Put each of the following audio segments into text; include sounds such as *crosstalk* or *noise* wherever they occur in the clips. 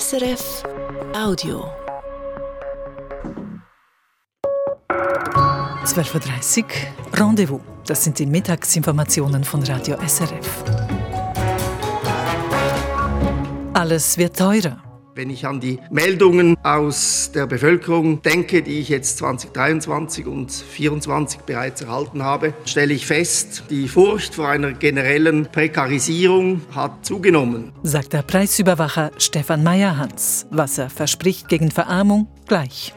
SRF Audio. 12.30 Uhr, Rendezvous. Das sind die Mittagsinformationen von Radio SRF. Alles wird teurer. Wenn ich an die Meldungen aus der Bevölkerung denke, die ich jetzt 2023 und 2024 bereits erhalten habe, stelle ich fest, die Furcht vor einer generellen Prekarisierung hat zugenommen. Sagt der Preisüberwacher Stefan Meyerhans. Was er verspricht gegen Verarmung, gleich.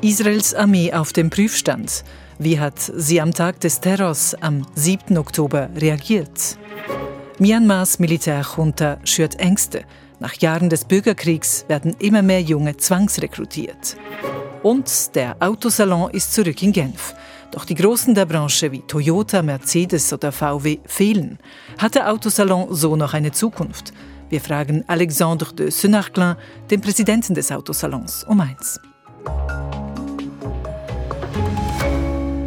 Israels Armee auf dem Prüfstand. Wie hat sie am Tag des Terrors am 7. Oktober reagiert? Myanmars Militärjunta schürt Ängste. Nach Jahren des Bürgerkriegs werden immer mehr Junge zwangsrekrutiert. Und der Autosalon ist zurück in Genf. Doch die Großen der Branche wie Toyota, Mercedes oder VW fehlen. Hat der Autosalon so noch eine Zukunft? Wir fragen Alexandre de Senarclin, den Präsidenten des Autosalons, um eins.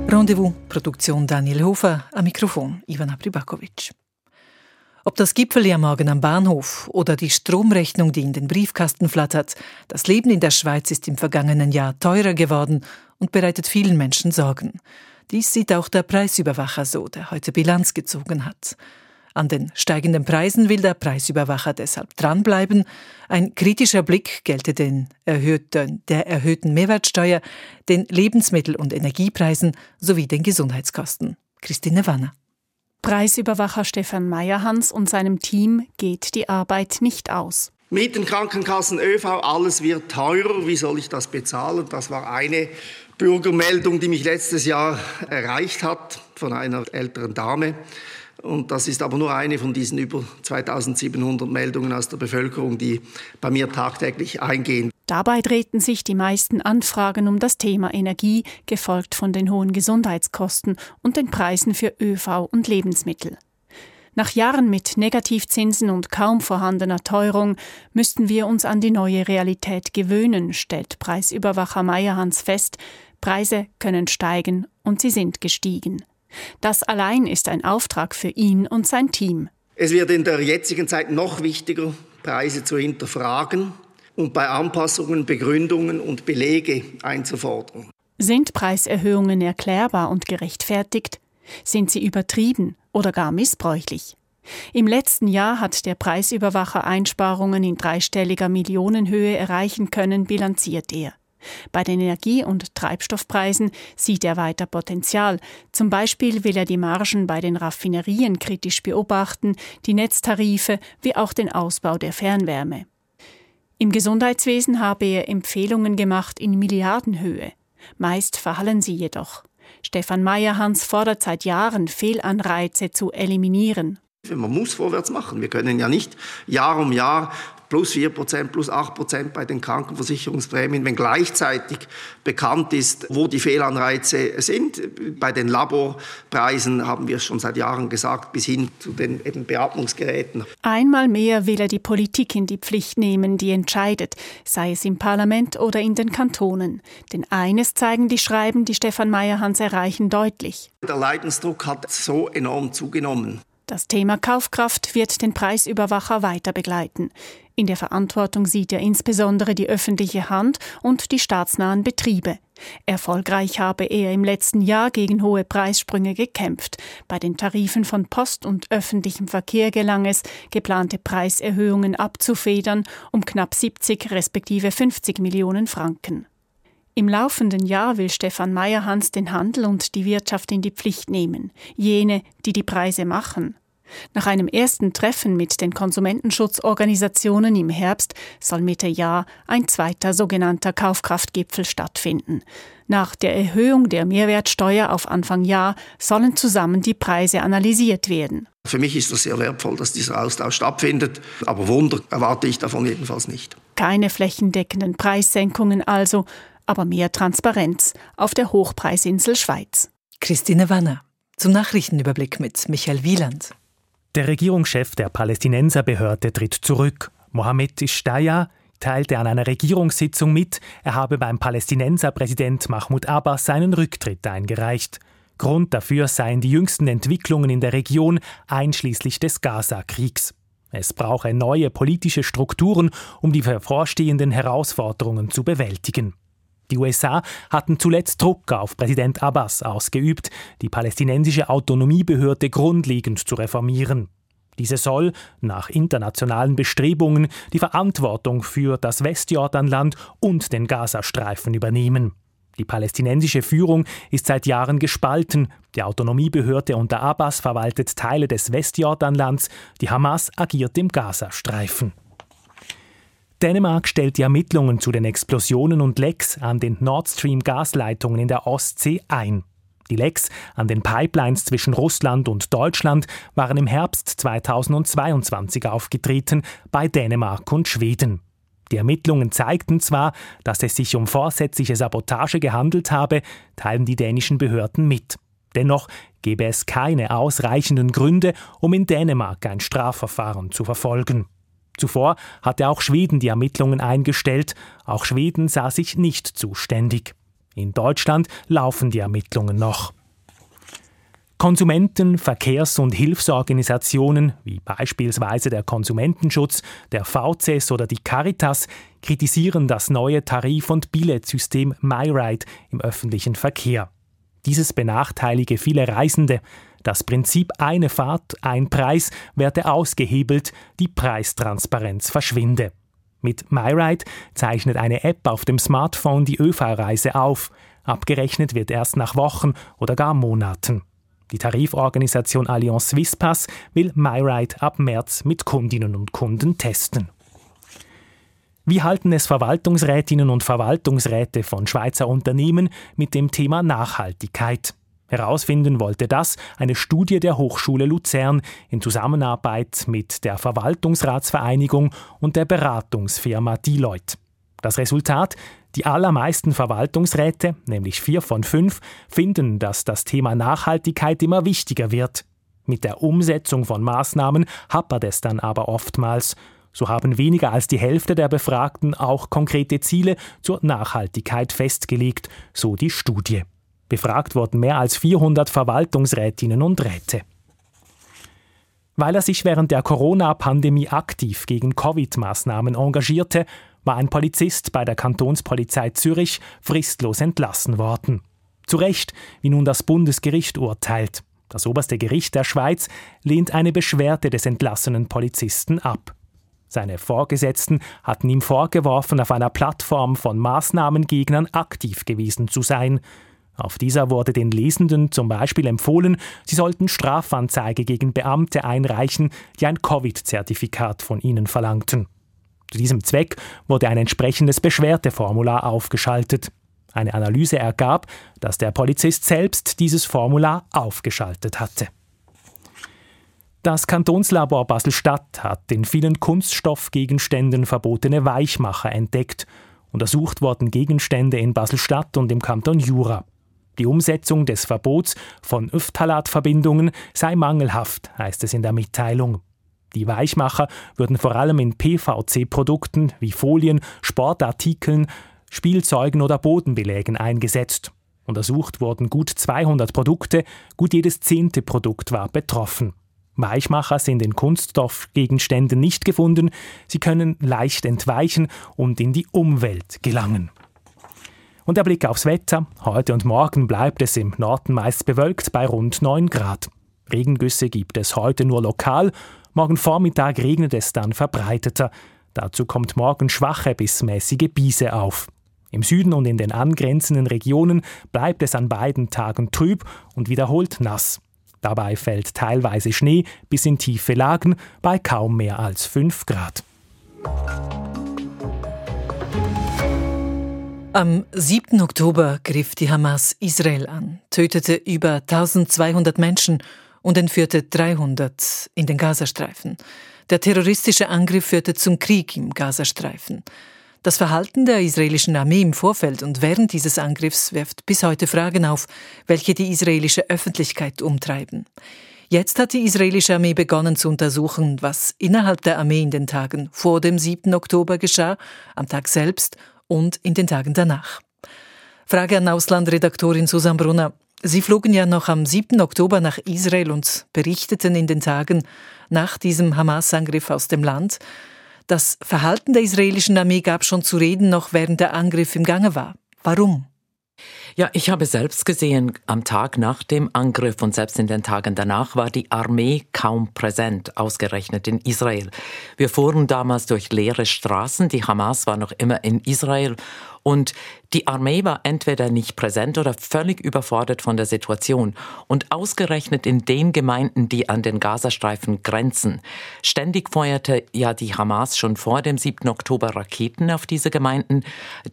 Rendezvous, Produktion Daniel Hofer, am Mikrofon Ivana Pribakovic. Ob das Gipfel am Morgen am Bahnhof oder die Stromrechnung, die in den Briefkasten flattert, das Leben in der Schweiz ist im vergangenen Jahr teurer geworden und bereitet vielen Menschen Sorgen. Dies sieht auch der Preisüberwacher so, der heute Bilanz gezogen hat. An den steigenden Preisen will der Preisüberwacher deshalb dranbleiben. Ein kritischer Blick gelte den erhöhten, der erhöhten Mehrwertsteuer, den Lebensmittel- und Energiepreisen sowie den Gesundheitskosten. Christine Wanner. Preisüberwacher Stefan Meyerhans und seinem Team geht die Arbeit nicht aus. Mieten, Krankenkassen, ÖV, alles wird teurer. Wie soll ich das bezahlen? Das war eine Bürgermeldung, die mich letztes Jahr erreicht hat von einer älteren Dame. Und das ist aber nur eine von diesen über 2700 Meldungen aus der Bevölkerung, die bei mir tagtäglich eingehen. Dabei drehten sich die meisten Anfragen um das Thema Energie, gefolgt von den hohen Gesundheitskosten und den Preisen für ÖV und Lebensmittel. Nach Jahren mit Negativzinsen und kaum vorhandener Teuerung müssten wir uns an die neue Realität gewöhnen, stellt Preisüberwacher Meyerhans fest. Preise können steigen und sie sind gestiegen. Das allein ist ein Auftrag für ihn und sein Team. Es wird in der jetzigen Zeit noch wichtiger, Preise zu hinterfragen und bei Anpassungen Begründungen und Belege einzufordern. Sind Preiserhöhungen erklärbar und gerechtfertigt? Sind sie übertrieben oder gar missbräuchlich? Im letzten Jahr hat der Preisüberwacher Einsparungen in dreistelliger Millionenhöhe erreichen können, bilanziert er. Bei den Energie- und Treibstoffpreisen sieht er weiter Potenzial. Zum Beispiel will er die Margen bei den Raffinerien kritisch beobachten, die Netztarife wie auch den Ausbau der Fernwärme. Im Gesundheitswesen habe er Empfehlungen gemacht in Milliardenhöhe. Meist verhallen sie jedoch. Stefan Meyerhans fordert seit Jahren, Fehlanreize zu eliminieren. Man muss vorwärts machen. Wir können ja nicht Jahr um Jahr plus 4 Prozent, plus 8 Prozent bei den Krankenversicherungsprämien, wenn gleichzeitig bekannt ist, wo die Fehlanreize sind. Bei den Laborpreisen haben wir es schon seit Jahren gesagt, bis hin zu den eben Beatmungsgeräten. Einmal mehr will er die Politik in die Pflicht nehmen, die entscheidet, sei es im Parlament oder in den Kantonen. Denn eines zeigen die Schreiben, die Stefan Meyerhans erreichen, deutlich. Der Leidensdruck hat so enorm zugenommen. Das Thema Kaufkraft wird den Preisüberwacher weiter begleiten. In der Verantwortung sieht er insbesondere die öffentliche Hand und die staatsnahen Betriebe. Erfolgreich habe er im letzten Jahr gegen hohe Preissprünge gekämpft. Bei den Tarifen von Post und öffentlichem Verkehr gelang es, geplante Preiserhöhungen abzufedern um knapp 70 respektive 50 Millionen Franken. Im laufenden Jahr will Stefan Meyerhans den Handel und die Wirtschaft in die Pflicht nehmen, jene, die die Preise machen. Nach einem ersten Treffen mit den Konsumentenschutzorganisationen im Herbst soll Mitte Jahr ein zweiter sogenannter Kaufkraftgipfel stattfinden. Nach der Erhöhung der Mehrwertsteuer auf Anfang Jahr sollen zusammen die Preise analysiert werden. Für mich ist es sehr wertvoll, dass dieser Austausch stattfindet, aber Wunder erwarte ich davon jedenfalls nicht. Keine flächendeckenden Preissenkungen also, aber mehr Transparenz auf der Hochpreisinsel Schweiz. Christine Wanner zum Nachrichtenüberblick mit Michael Wieland. Der Regierungschef der Palästinenserbehörde tritt zurück. Mohammed Ishtaya teilte an einer Regierungssitzung mit, er habe beim Palästinenserpräsident Mahmoud Abbas seinen Rücktritt eingereicht. Grund dafür seien die jüngsten Entwicklungen in der Region, einschließlich des Gaza-Kriegs. Es brauche neue politische Strukturen, um die bevorstehenden Herausforderungen zu bewältigen. Die USA hatten zuletzt Druck auf Präsident Abbas ausgeübt, die palästinensische Autonomiebehörde grundlegend zu reformieren. Diese soll, nach internationalen Bestrebungen, die Verantwortung für das Westjordanland und den Gazastreifen übernehmen. Die palästinensische Führung ist seit Jahren gespalten. Die Autonomiebehörde unter Abbas verwaltet Teile des Westjordanlands, die Hamas agiert im Gazastreifen. Dänemark stellt die Ermittlungen zu den Explosionen und Lecks an den Nord Stream Gasleitungen in der Ostsee ein. Die Lecks an den Pipelines zwischen Russland und Deutschland waren im Herbst 2022 aufgetreten bei Dänemark und Schweden. Die Ermittlungen zeigten zwar, dass es sich um vorsätzliche Sabotage gehandelt habe, teilen die dänischen Behörden mit. Dennoch gebe es keine ausreichenden Gründe, um in Dänemark ein Strafverfahren zu verfolgen. Zuvor hatte auch Schweden die Ermittlungen eingestellt, auch Schweden sah sich nicht zuständig. In Deutschland laufen die Ermittlungen noch. Konsumenten-, Verkehrs- und Hilfsorganisationen wie beispielsweise der Konsumentenschutz, der VCS oder die Caritas kritisieren das neue Tarif- und Billettsystem MyRide im öffentlichen Verkehr. Dieses benachteilige viele Reisende. Das Prinzip eine Fahrt, ein Preis werde ausgehebelt, die Preistransparenz verschwinde. Mit MyRide zeichnet eine App auf dem Smartphone die ÖV-Reise auf. Abgerechnet wird erst nach Wochen oder gar Monaten. Die Tariforganisation Allianz Swisspass will MyRide ab März mit Kundinnen und Kunden testen. Wie halten es Verwaltungsrätinnen und Verwaltungsräte von Schweizer Unternehmen mit dem Thema Nachhaltigkeit? Herausfinden wollte das eine Studie der Hochschule Luzern in Zusammenarbeit mit der Verwaltungsratsvereinigung und der Beratungsfirma Deloitte. Das Resultat? Die allermeisten Verwaltungsräte, nämlich vier von fünf, finden, dass das Thema Nachhaltigkeit immer wichtiger wird. Mit der Umsetzung von Maßnahmen hapert es dann aber oftmals. So haben weniger als die Hälfte der Befragten auch konkrete Ziele zur Nachhaltigkeit festgelegt, so die Studie. Befragt wurden mehr als 400 Verwaltungsrätinnen und Räte. Weil er sich während der Corona-Pandemie aktiv gegen Covid-Maßnahmen engagierte, war ein Polizist bei der Kantonspolizei Zürich fristlos entlassen worden. Zu Recht, wie nun das Bundesgericht urteilt. Das oberste Gericht der Schweiz lehnt eine Beschwerde des entlassenen Polizisten ab. Seine Vorgesetzten hatten ihm vorgeworfen, auf einer Plattform von Maßnahmengegnern aktiv gewesen zu sein. Auf dieser wurde den Lesenden zum Beispiel empfohlen, sie sollten Strafanzeige gegen Beamte einreichen, die ein Covid-Zertifikat von ihnen verlangten. Zu diesem Zweck wurde ein entsprechendes Beschwerdeformular aufgeschaltet. Eine Analyse ergab, dass der Polizist selbst dieses Formular aufgeschaltet hatte. Das Kantonslabor Basel-Stadt hat in vielen Kunststoffgegenständen verbotene Weichmacher entdeckt. Untersucht wurden Gegenstände in Basel-Stadt und im Kanton Jura. Die Umsetzung des Verbots von Phthalatverbindungen sei mangelhaft, heißt es in der Mitteilung. Die Weichmacher würden vor allem in PVC-Produkten wie Folien, Sportartikeln, Spielzeugen oder Bodenbelägen eingesetzt. Untersucht wurden gut 200 Produkte, gut jedes zehnte Produkt war betroffen. Weichmacher sind in Kunststoffgegenständen nicht gefunden, sie können leicht entweichen und in die Umwelt gelangen. Und der Blick aufs Wetter. Heute und morgen bleibt es im Norden meist bewölkt bei rund 9 Grad. Regengüsse gibt es heute nur lokal Morgen Vormittag regnet es dann verbreiteter. Dazu kommt morgen schwache bis mäßige Biese auf. Im Süden und in den angrenzenden Regionen bleibt es an beiden Tagen trüb und wiederholt nass. Dabei fällt teilweise Schnee bis in tiefe Lagen bei kaum mehr als 5 Grad. Am 7. Oktober griff die Hamas Israel an, tötete über 1200 Menschen und entführte 300 in den Gazastreifen. Der terroristische Angriff führte zum Krieg im Gazastreifen. Das Verhalten der israelischen Armee im Vorfeld und während dieses Angriffs wirft bis heute Fragen auf, welche die israelische Öffentlichkeit umtreiben. Jetzt hat die israelische Armee begonnen zu untersuchen, was innerhalb der Armee in den Tagen vor dem 7. Oktober geschah, am Tag selbst und in den Tagen danach. Frage an Auslandredaktorin Susan Brunner. Sie flogen ja noch am 7. Oktober nach Israel und berichteten in den Tagen nach diesem Hamas-Angriff aus dem Land. Das Verhalten der israelischen Armee gab schon zu reden, noch während der Angriff im Gange war. Warum? Ja, ich habe selbst gesehen, am Tag nach dem Angriff und selbst in den Tagen danach war die Armee kaum präsent, ausgerechnet in Israel. Wir fuhren damals durch leere Straßen, die Hamas war noch immer in Israel und die Armee war entweder nicht präsent oder völlig überfordert von der Situation. Und ausgerechnet in den Gemeinden, die an den Gazastreifen grenzen. Ständig feuerte ja die Hamas schon vor dem 7. Oktober Raketen auf diese Gemeinden.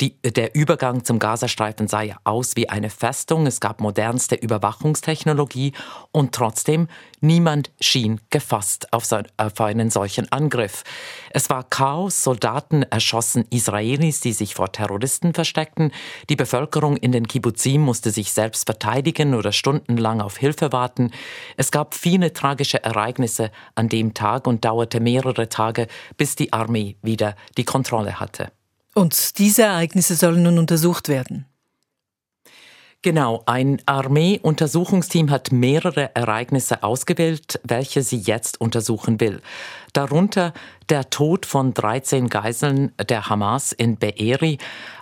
Die, der Übergang zum Gazastreifen sah ja aus wie eine Festung. Es gab modernste Überwachungstechnologie. Und trotzdem, niemand schien gefasst auf, so, auf einen solchen Angriff. Es war Chaos. Soldaten erschossen Israelis, die sich vor Terroristen versteckten. Die Bevölkerung in den Kibbuzim musste sich selbst verteidigen oder stundenlang auf Hilfe warten. Es gab viele tragische Ereignisse an dem Tag und dauerte mehrere Tage, bis die Armee wieder die Kontrolle hatte. Und diese Ereignisse sollen nun untersucht werden. Genau, ein Armee-Untersuchungsteam hat mehrere Ereignisse ausgewählt, welche sie jetzt untersuchen will. Darunter der Tod von 13 Geiseln der Hamas in Be'eri,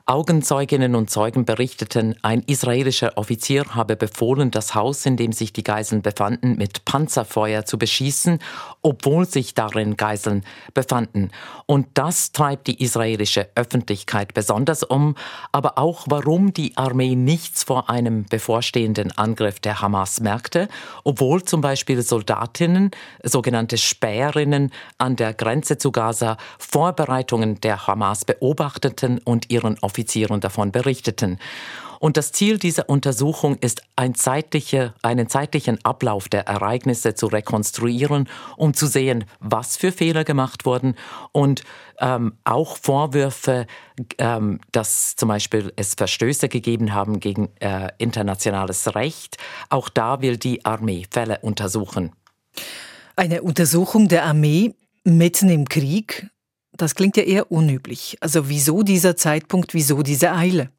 Augenzeuginnen und Zeugen berichteten, ein israelischer Offizier habe befohlen, das Haus, in dem sich die Geiseln befanden, mit Panzerfeuer zu beschießen, obwohl sich darin Geiseln befanden. Und das treibt die israelische Öffentlichkeit besonders um, aber auch warum die Armee nichts vor einem bevorstehenden Angriff der Hamas merkte, obwohl zum Beispiel Soldatinnen, sogenannte Späherinnen an der Grenze zu Gaza Vorbereitungen der Hamas beobachteten und ihren Offizieren davon berichteten. Und das Ziel dieser Untersuchung ist, ein zeitliche, einen zeitlichen Ablauf der Ereignisse zu rekonstruieren, um zu sehen, was für Fehler gemacht wurden und ähm, auch Vorwürfe, ähm, dass zum Beispiel es Verstöße gegeben haben gegen äh, internationales Recht. Auch da will die Armee Fälle untersuchen. Eine Untersuchung der Armee mitten im Krieg? Das klingt ja eher unüblich. Also wieso dieser Zeitpunkt, wieso diese Eile?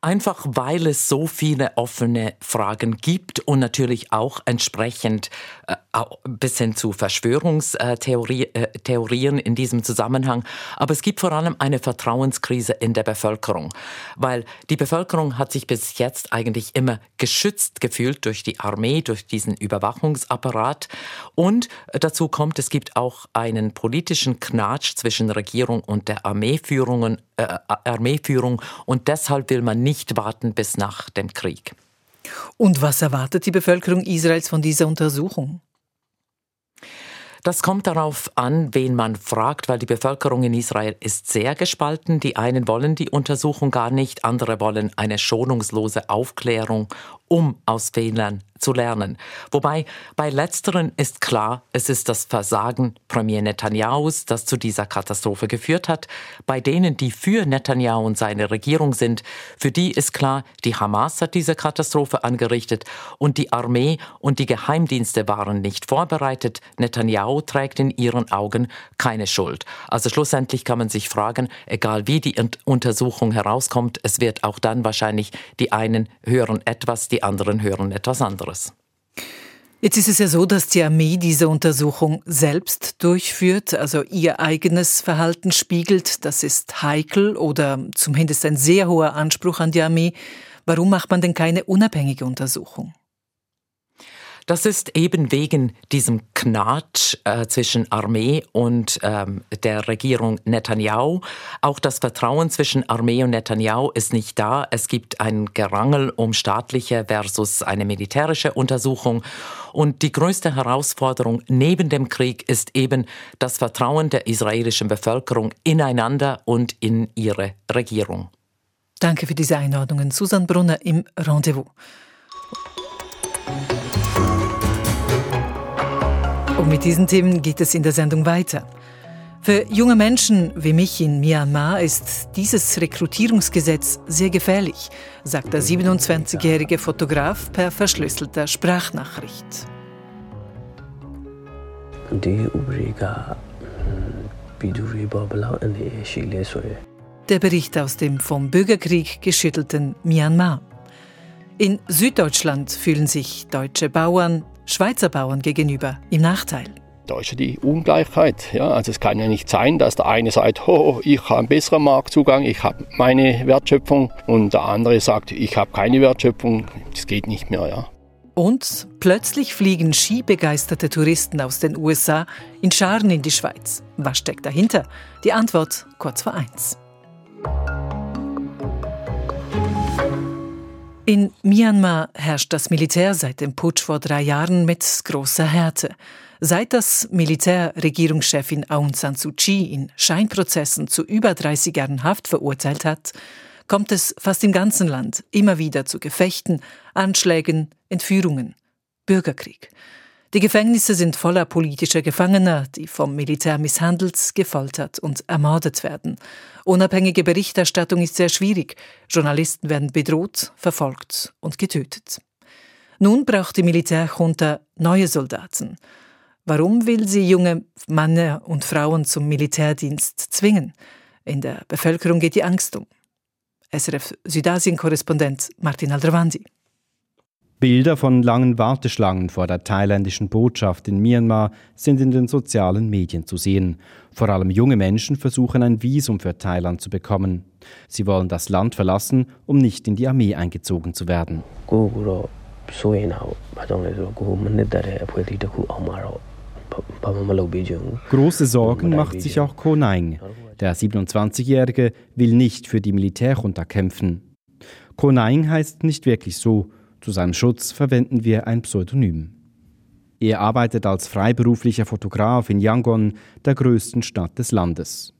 Einfach weil es so viele offene Fragen gibt und natürlich auch entsprechend äh, bis hin zu Verschwörungstheorien äh, in diesem Zusammenhang. Aber es gibt vor allem eine Vertrauenskrise in der Bevölkerung, weil die Bevölkerung hat sich bis jetzt eigentlich immer geschützt gefühlt durch die Armee, durch diesen Überwachungsapparat. Und dazu kommt, es gibt auch einen politischen Knatsch zwischen Regierung und der Armeeführung, äh, Armeeführung und deshalb will man nicht warten bis nach dem Krieg. Und was erwartet die Bevölkerung Israels von dieser Untersuchung? Das kommt darauf an, wen man fragt, weil die Bevölkerung in Israel ist sehr gespalten. Die einen wollen die Untersuchung gar nicht, andere wollen eine schonungslose Aufklärung, um aus Fehlern zu lernen. Wobei bei letzteren ist klar, es ist das Versagen Premier Netanyahus, das zu dieser Katastrophe geführt hat. Bei denen, die für Netanyahu und seine Regierung sind, für die ist klar, die Hamas hat diese Katastrophe angerichtet und die Armee und die Geheimdienste waren nicht vorbereitet. Netanyahu trägt in ihren Augen keine Schuld. Also schlussendlich kann man sich fragen, egal wie die Untersuchung herauskommt, es wird auch dann wahrscheinlich die einen hören etwas, die anderen hören etwas anderes. Jetzt ist es ja so, dass die Armee diese Untersuchung selbst durchführt, also ihr eigenes Verhalten spiegelt. Das ist heikel oder zumindest ein sehr hoher Anspruch an die Armee. Warum macht man denn keine unabhängige Untersuchung? Das ist eben wegen diesem Knatsch äh, zwischen Armee und ähm, der Regierung Netanyahu. Auch das Vertrauen zwischen Armee und Netanyahu ist nicht da. Es gibt ein Gerangel um staatliche versus eine militärische Untersuchung. Und die größte Herausforderung neben dem Krieg ist eben das Vertrauen der israelischen Bevölkerung ineinander und in ihre Regierung. Danke für diese Einordnungen. Susan Brunner im Rendezvous. Und mit diesen Themen geht es in der Sendung weiter. Für junge Menschen wie mich in Myanmar ist dieses Rekrutierungsgesetz sehr gefährlich, sagt der 27-jährige Fotograf per verschlüsselter Sprachnachricht. Der Bericht aus dem vom Bürgerkrieg geschüttelten Myanmar. In Süddeutschland fühlen sich deutsche Bauern Schweizer Bauern gegenüber im Nachteil. Da ist ja die Ungleichheit. Ja, also es kann ja nicht sein, dass der eine sagt, oh, ich habe einen besseren Marktzugang, ich habe meine Wertschöpfung und der andere sagt, ich habe keine Wertschöpfung. Das geht nicht mehr. Ja. Und plötzlich fliegen skibegeisterte Touristen aus den USA in Scharen in die Schweiz. Was steckt dahinter? Die Antwort kurz vor eins. In Myanmar herrscht das Militär seit dem Putsch vor drei Jahren mit großer Härte. Seit das Militär Regierungschefin Aung San Suu Kyi in Scheinprozessen zu über 30 Jahren Haft verurteilt hat, kommt es fast im ganzen Land immer wieder zu Gefechten, Anschlägen, Entführungen, Bürgerkrieg. Die Gefängnisse sind voller politischer Gefangener, die vom Militär misshandelt, gefoltert und ermordet werden. Unabhängige Berichterstattung ist sehr schwierig. Journalisten werden bedroht, verfolgt und getötet. Nun braucht die Militärjunta neue Soldaten. Warum will sie junge Männer und Frauen zum Militärdienst zwingen? In der Bevölkerung geht die Angst um. SRF Südasien-Korrespondent Martin Aldravandi. Bilder von langen Warteschlangen vor der thailändischen Botschaft in Myanmar sind in den sozialen Medien zu sehen. Vor allem junge Menschen versuchen ein Visum für Thailand zu bekommen. Sie wollen das Land verlassen, um nicht in die Armee eingezogen zu werden. Große Sorgen macht sich auch Ko Naing. Der 27-Jährige will nicht für die Militärjunta kämpfen. Ko Naing heißt nicht wirklich so, zu seinem Schutz verwenden wir ein Pseudonym. Er arbeitet als freiberuflicher Fotograf in Yangon, der größten Stadt des Landes.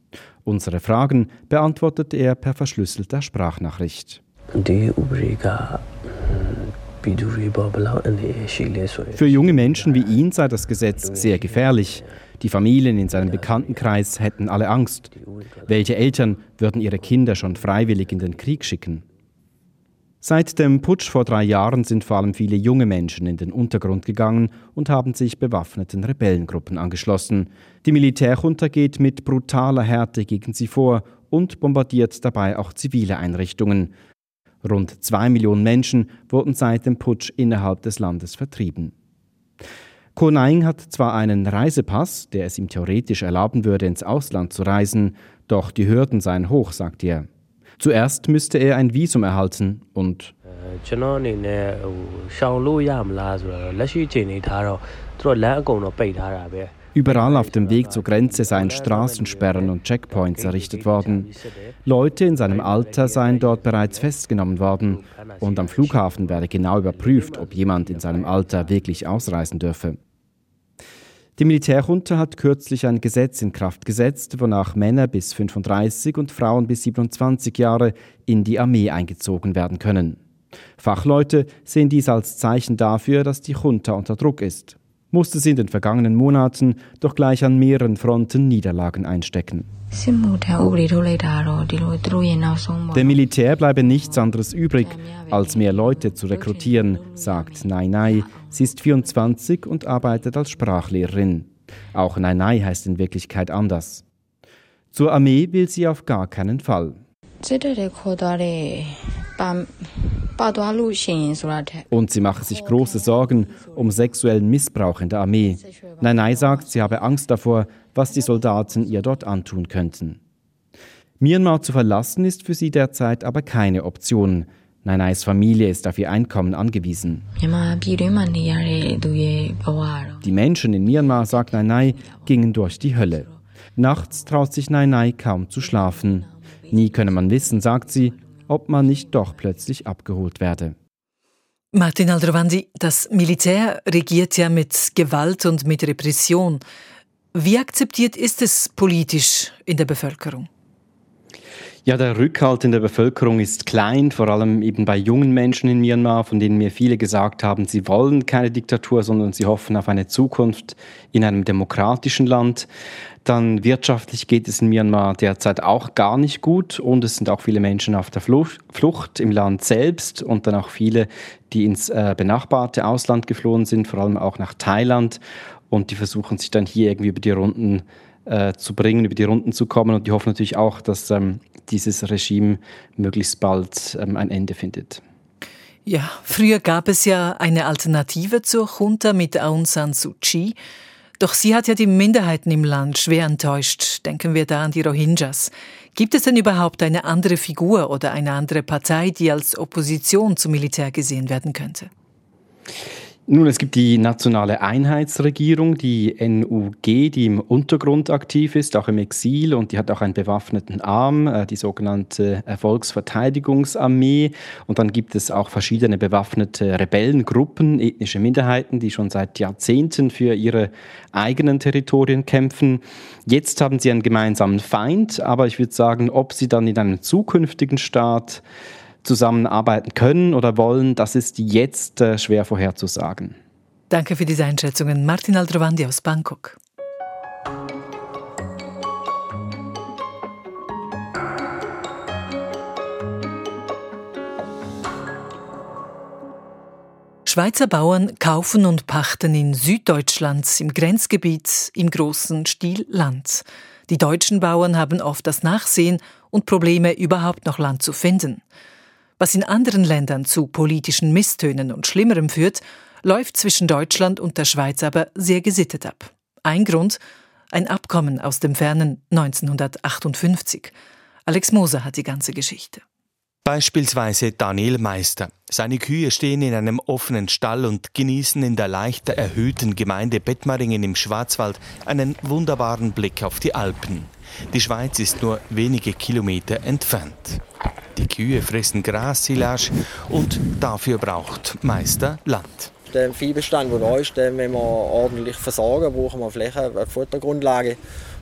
Unsere Fragen beantwortet er per verschlüsselter Sprachnachricht. Für junge Menschen wie ihn sei das Gesetz sehr gefährlich. Die Familien in seinem Bekanntenkreis hätten alle Angst. Welche Eltern würden ihre Kinder schon freiwillig in den Krieg schicken? Seit dem Putsch vor drei Jahren sind vor allem viele junge Menschen in den Untergrund gegangen und haben sich bewaffneten Rebellengruppen angeschlossen. Die Militärjunta geht mit brutaler Härte gegen sie vor und bombardiert dabei auch zivile Einrichtungen. Rund zwei Millionen Menschen wurden seit dem Putsch innerhalb des Landes vertrieben. Konaing hat zwar einen Reisepass, der es ihm theoretisch erlauben würde, ins Ausland zu reisen, doch die Hürden seien hoch, sagt er. Zuerst müsste er ein Visum erhalten und Überall auf dem Weg zur Grenze seien Straßensperren und Checkpoints errichtet worden. Leute in seinem Alter seien dort bereits festgenommen worden und am Flughafen werde genau überprüft, ob jemand in seinem Alter wirklich ausreisen dürfe. Die Militärjunta hat kürzlich ein Gesetz in Kraft gesetzt, wonach Männer bis 35 und Frauen bis 27 Jahre in die Armee eingezogen werden können. Fachleute sehen dies als Zeichen dafür, dass die Junta unter Druck ist. Musste sie in den vergangenen Monaten doch gleich an mehreren Fronten Niederlagen einstecken. Dem Militär bleibe nichts anderes übrig, als mehr Leute zu rekrutieren, sagt Nai Nai. Sie ist 24 und arbeitet als Sprachlehrerin. Auch Nai Nai heißt in Wirklichkeit anders. Zur Armee will sie auf gar keinen Fall. Und sie mache sich große Sorgen um sexuellen Missbrauch in der Armee. Nanai sagt, sie habe Angst davor, was die Soldaten ihr dort antun könnten. Myanmar zu verlassen ist für sie derzeit aber keine Option. Nanais Familie ist auf ihr Einkommen angewiesen. Die Menschen in Myanmar, sagt Nanai, gingen durch die Hölle. Nachts traut sich Nanai kaum zu schlafen. Nie könne man wissen, sagt sie, ob man nicht doch plötzlich abgeholt werde. Martin Aldrovandi, das Militär regiert ja mit Gewalt und mit Repression. Wie akzeptiert ist es politisch in der Bevölkerung? Ja, der Rückhalt in der Bevölkerung ist klein, vor allem eben bei jungen Menschen in Myanmar, von denen mir viele gesagt haben, sie wollen keine Diktatur, sondern sie hoffen auf eine Zukunft in einem demokratischen Land. Dann wirtschaftlich geht es in Myanmar derzeit auch gar nicht gut und es sind auch viele Menschen auf der Flucht im Land selbst und dann auch viele, die ins äh, benachbarte Ausland geflohen sind, vor allem auch nach Thailand und die versuchen sich dann hier irgendwie über die Runden äh, zu bringen, über die Runden zu kommen und die hoffen natürlich auch, dass ähm, dieses Regime möglichst bald ähm, ein Ende findet. Ja, früher gab es ja eine Alternative zur Junta mit Aung San Suu Kyi. Doch sie hat ja die Minderheiten im Land schwer enttäuscht. Denken wir da an die Rohingyas. Gibt es denn überhaupt eine andere Figur oder eine andere Partei, die als Opposition zum Militär gesehen werden könnte? Nun, es gibt die Nationale Einheitsregierung, die NUG, die im Untergrund aktiv ist, auch im Exil und die hat auch einen bewaffneten Arm, äh, die sogenannte Volksverteidigungsarmee. Und dann gibt es auch verschiedene bewaffnete Rebellengruppen, ethnische Minderheiten, die schon seit Jahrzehnten für ihre eigenen Territorien kämpfen. Jetzt haben sie einen gemeinsamen Feind, aber ich würde sagen, ob sie dann in einem zukünftigen Staat zusammenarbeiten können oder wollen, das ist jetzt äh, schwer vorherzusagen. Danke für diese Einschätzungen. Martin Aldrovandi aus Bangkok. Schweizer Bauern kaufen und pachten in Süddeutschland im Grenzgebiet im großen Stil Land. Die deutschen Bauern haben oft das Nachsehen und Probleme, überhaupt noch Land zu finden. Was in anderen Ländern zu politischen Misstönen und Schlimmerem führt, läuft zwischen Deutschland und der Schweiz aber sehr gesittet ab. Ein Grund, ein Abkommen aus dem fernen 1958. Alex Moser hat die ganze Geschichte. Beispielsweise Daniel Meister. Seine Kühe stehen in einem offenen Stall und genießen in der leicht erhöhten Gemeinde Bettmaringen im Schwarzwald einen wunderbaren Blick auf die Alpen. Die Schweiz ist nur wenige Kilometer entfernt. Die Kühe fressen Gras, Silage und dafür braucht Meister Land. Der Viehbestand, der da ist, den wenn wir ordentlich versorgen, brauchen wir Fläche, eine Futtergrundlage.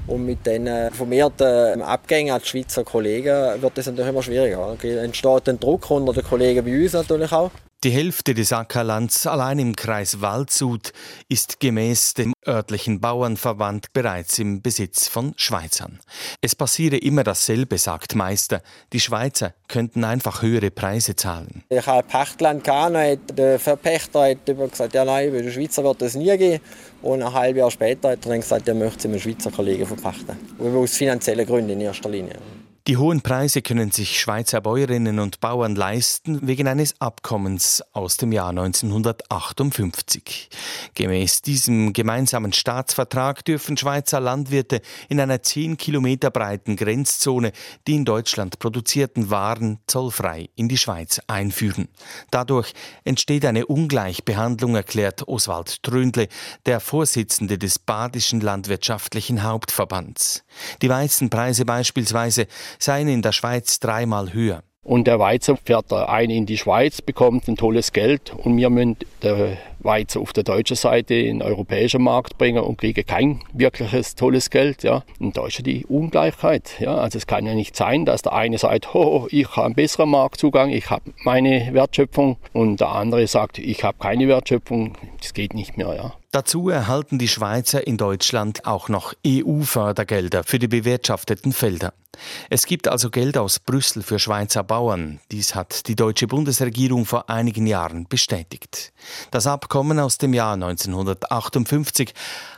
Und mit den vermehrten Abgängen an die Schweizer Kollegen wird das natürlich immer schwieriger. Da entsteht ein Druck unter den Kollegen bei uns natürlich auch. Die Hälfte des Ackerlands allein im Kreis Waldshut ist gemäß dem örtlichen Bauernverband bereits im Besitz von Schweizern. Es passiere immer dasselbe, sagt Meister. Die Schweizer könnten einfach höhere Preise zahlen. Ich habe Pachtland gehabt, der Verpächter hat gesagt, ja nein, bei den Schweizer wird das nie gehen. Und ein halbes Jahr später hat er dann gesagt, er möchte es einem Schweizer Kollegen verpachten. Aus finanziellen Gründen in erster Linie. Die hohen Preise können sich Schweizer Bäuerinnen und Bauern leisten wegen eines Abkommens aus dem Jahr 1958. Gemäß diesem gemeinsamen Staatsvertrag dürfen Schweizer Landwirte in einer 10 Kilometer breiten Grenzzone die in Deutschland produzierten Waren zollfrei in die Schweiz einführen. Dadurch entsteht eine Ungleichbehandlung, erklärt Oswald Tröndle, der Vorsitzende des Badischen Landwirtschaftlichen Hauptverbands. Die Weizenpreise beispielsweise seien in der Schweiz dreimal höher. Und der Weizen fährt ein in die Schweiz, bekommt ein tolles Geld und wir müssen den Weizen auf der deutschen Seite in den europäischen Markt bringen und kriegen kein wirkliches tolles Geld. Ja. Und da ist ja die Ungleichheit. Ja. Also es kann ja nicht sein, dass der eine sagt, oh, ich habe einen besseren Marktzugang, ich habe meine Wertschöpfung und der andere sagt, ich habe keine Wertschöpfung. Das geht nicht mehr. Ja. Dazu erhalten die Schweizer in Deutschland auch noch EU-Fördergelder für die bewirtschafteten Felder. Es gibt also Geld aus Brüssel für Schweizer Bauern. Dies hat die deutsche Bundesregierung vor einigen Jahren bestätigt. Das Abkommen aus dem Jahr 1958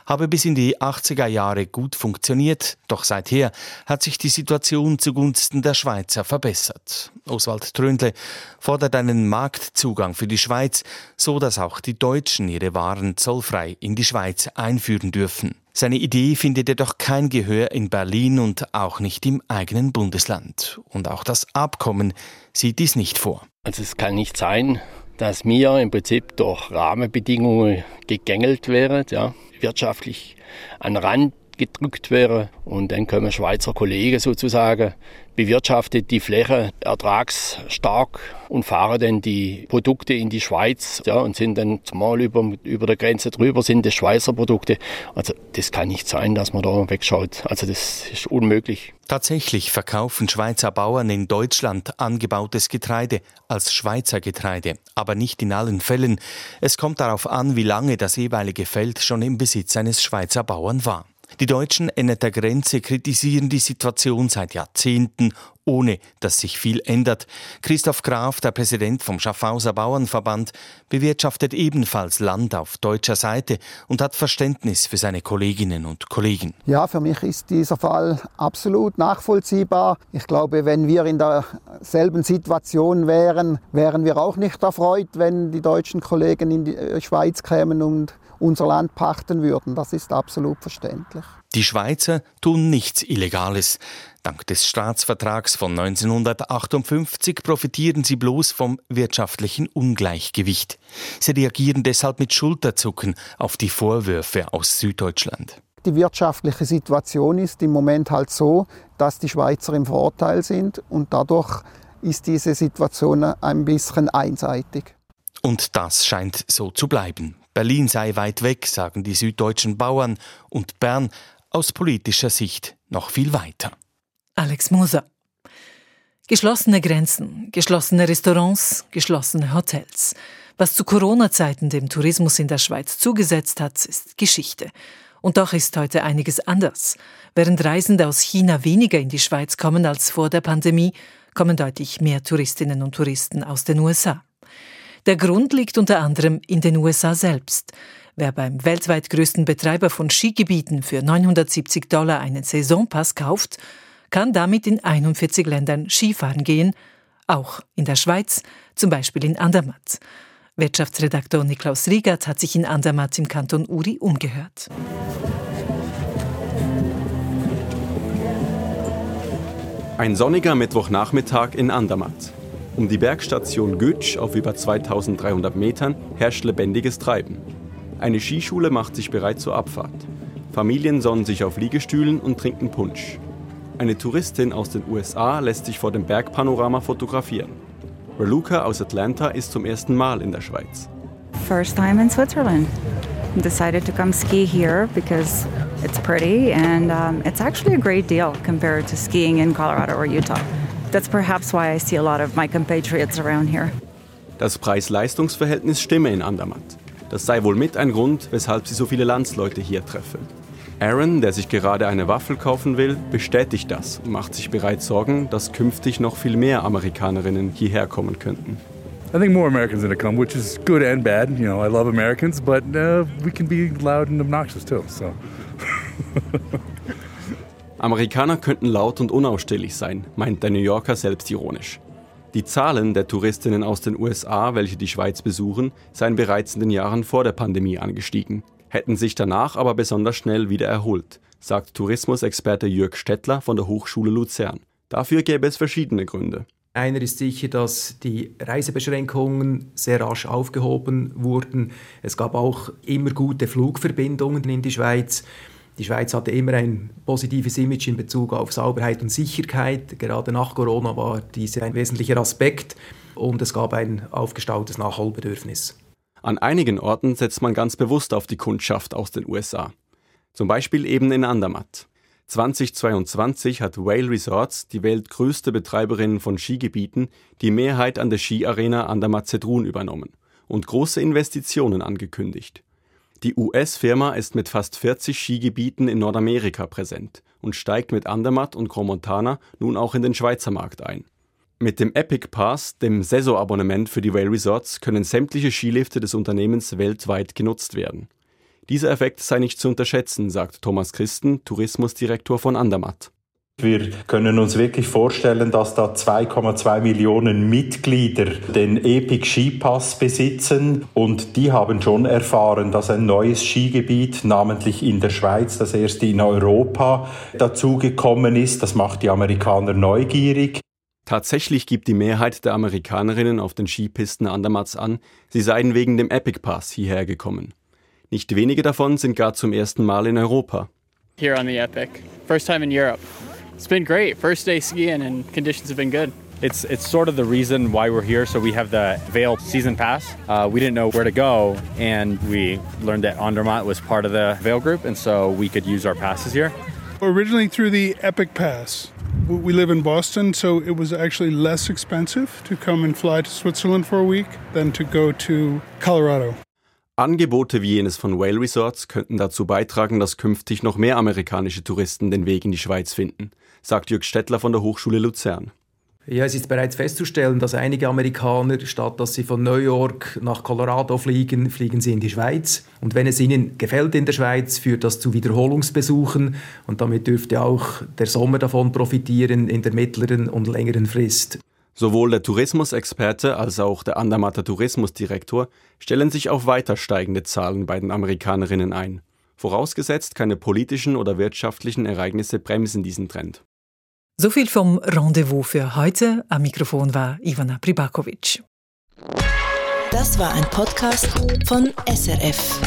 habe bis in die 80er Jahre gut funktioniert, doch seither hat sich die Situation zugunsten der Schweizer verbessert. Oswald Tröndle fordert einen Marktzugang für die Schweiz, so dass auch die Deutschen ihre Waren zollfrei in die Schweiz einführen dürfen. Seine Idee findet jedoch kein Gehör in Berlin und auch nicht im eigenen Bundesland. Und auch das Abkommen sieht dies nicht vor. Also es kann nicht sein, dass mir im Prinzip durch Rahmenbedingungen gegängelt wäre, ja, wirtschaftlich an Rand gedrückt wäre und dann können Schweizer Kollegen sozusagen bewirtschaftet die Fläche ertragsstark und fahren dann die Produkte in die Schweiz ja, und sind dann zumal über, über der Grenze drüber sind das Schweizer Produkte. Also das kann nicht sein, dass man da wegschaut. Also das ist unmöglich. Tatsächlich verkaufen Schweizer Bauern in Deutschland angebautes Getreide als Schweizer Getreide, aber nicht in allen Fällen. Es kommt darauf an, wie lange das jeweilige Feld schon im Besitz eines Schweizer Bauern war. Die Deutschen an der Grenze kritisieren die Situation seit Jahrzehnten, ohne dass sich viel ändert. Christoph Graf, der Präsident vom Schaffhauser Bauernverband, bewirtschaftet ebenfalls Land auf deutscher Seite und hat Verständnis für seine Kolleginnen und Kollegen. Ja, für mich ist dieser Fall absolut nachvollziehbar. Ich glaube, wenn wir in derselben Situation wären, wären wir auch nicht erfreut, wenn die deutschen Kollegen in die äh, Schweiz kämen und unser Land pachten würden. Das ist absolut verständlich. Die Schweizer tun nichts Illegales. Dank des Staatsvertrags von 1958 profitieren sie bloß vom wirtschaftlichen Ungleichgewicht. Sie reagieren deshalb mit Schulterzucken auf die Vorwürfe aus Süddeutschland. Die wirtschaftliche Situation ist im Moment halt so, dass die Schweizer im Vorteil sind und dadurch ist diese Situation ein bisschen einseitig. Und das scheint so zu bleiben. Berlin sei weit weg, sagen die süddeutschen Bauern, und Bern aus politischer Sicht noch viel weiter. Alex Moser. Geschlossene Grenzen, geschlossene Restaurants, geschlossene Hotels. Was zu Corona-Zeiten dem Tourismus in der Schweiz zugesetzt hat, ist Geschichte. Und doch ist heute einiges anders. Während Reisende aus China weniger in die Schweiz kommen als vor der Pandemie, kommen deutlich mehr Touristinnen und Touristen aus den USA. Der Grund liegt unter anderem in den USA selbst. Wer beim weltweit größten Betreiber von Skigebieten für 970 Dollar einen Saisonpass kauft, kann damit in 41 Ländern Skifahren gehen, auch in der Schweiz, zum Beispiel in Andermatt. Wirtschaftsredaktor Niklaus Riegert hat sich in Andermatt im Kanton Uri umgehört. Ein sonniger Mittwochnachmittag in Andermatt. Um die Bergstation Götsch auf über 2300 Metern herrscht lebendiges Treiben. Eine Skischule macht sich bereit zur Abfahrt. Familien sonnen sich auf Liegestühlen und trinken Punsch. Eine Touristin aus den USA lässt sich vor dem Bergpanorama fotografieren. Raluca aus Atlanta ist zum ersten Mal in der Schweiz. First time in Switzerland. Decided to come ski here because it's pretty and um, it's actually a great deal compared to skiing in Colorado or Utah. That's perhaps why I see a lot of my compatriots around here. Das Preis-Leistungs-Verhältnis stimme in Andermatt. Das sei wohl mit ein Grund, weshalb sie so viele Landsleute hier treffe. Aaron, der sich gerade eine Waffel kaufen will, bestätigt das und macht sich bereits Sorgen, dass künftig noch viel mehr Amerikanerinnen hierher kommen könnten. I think more Americans are going to come, which is good and bad. You know, I love Americans, but uh, we can be loud and obnoxious too. So. *laughs* Amerikaner könnten laut und unausstehlich sein, meint der New Yorker selbstironisch. Die Zahlen der Touristinnen aus den USA, welche die Schweiz besuchen, seien bereits in den Jahren vor der Pandemie angestiegen, hätten sich danach aber besonders schnell wieder erholt, sagt Tourismusexperte Jörg Stettler von der Hochschule Luzern. Dafür gäbe es verschiedene Gründe. Einer ist sicher, dass die Reisebeschränkungen sehr rasch aufgehoben wurden. Es gab auch immer gute Flugverbindungen in die Schweiz. Die Schweiz hatte immer ein positives Image in Bezug auf Sauberheit und Sicherheit. Gerade nach Corona war dies ein wesentlicher Aspekt und es gab ein aufgestautes Nachholbedürfnis. An einigen Orten setzt man ganz bewusst auf die Kundschaft aus den USA. Zum Beispiel eben in Andermatt. 2022 hat Whale Resorts, die weltgrößte Betreiberin von Skigebieten, die Mehrheit an der Skiarena Andermatt-Zedrun übernommen und große Investitionen angekündigt. Die US-Firma ist mit fast 40 Skigebieten in Nordamerika präsent und steigt mit Andermatt und Cromontana nun auch in den Schweizer Markt ein. Mit dem Epic Pass, dem Saisonabonnement für die Rail Resorts, können sämtliche Skilifte des Unternehmens weltweit genutzt werden. Dieser Effekt sei nicht zu unterschätzen, sagt Thomas Christen, Tourismusdirektor von Andermatt. Wir können uns wirklich vorstellen, dass da 2,2 Millionen Mitglieder den Epic Skipass besitzen und die haben schon erfahren, dass ein neues Skigebiet, namentlich in der Schweiz, das erste in Europa, dazugekommen ist. Das macht die Amerikaner neugierig. Tatsächlich gibt die Mehrheit der Amerikanerinnen auf den Skipisten Andermatts an, sie seien wegen dem Epic Pass hierher gekommen. Nicht wenige davon sind gar zum ersten Mal in Europa. Here on the Epic. First time in Europe. It's been great. First day skiing and conditions have been good. It's it's sort of the reason why we're here. So we have the Vail season pass. Uh, we didn't know where to go, and we learned that Andermatt was part of the Vail group, and so we could use our passes here. Originally through the Epic Pass. We live in Boston, so it was actually less expensive to come and fly to Switzerland for a week than to go to Colorado. Angebote wie jenes von Whale Resorts könnten dazu beitragen, dass künftig noch mehr amerikanische Touristen den Weg in die Schweiz finden, sagt Jürg Stettler von der Hochschule Luzern. Ja, es ist bereits festzustellen, dass einige Amerikaner, statt dass sie von New York nach Colorado fliegen, fliegen sie in die Schweiz. Und wenn es ihnen gefällt in der Schweiz, führt das zu Wiederholungsbesuchen. Und damit dürfte auch der Sommer davon profitieren in der mittleren und längeren Frist. Sowohl der Tourismusexperte als auch der Andermatter Tourismusdirektor stellen sich auf weiter steigende Zahlen bei den Amerikanerinnen ein. Vorausgesetzt, keine politischen oder wirtschaftlichen Ereignisse bremsen diesen Trend. So viel vom Rendezvous für heute. Am Mikrofon war Ivana Pribakovic. Das war ein Podcast von SRF.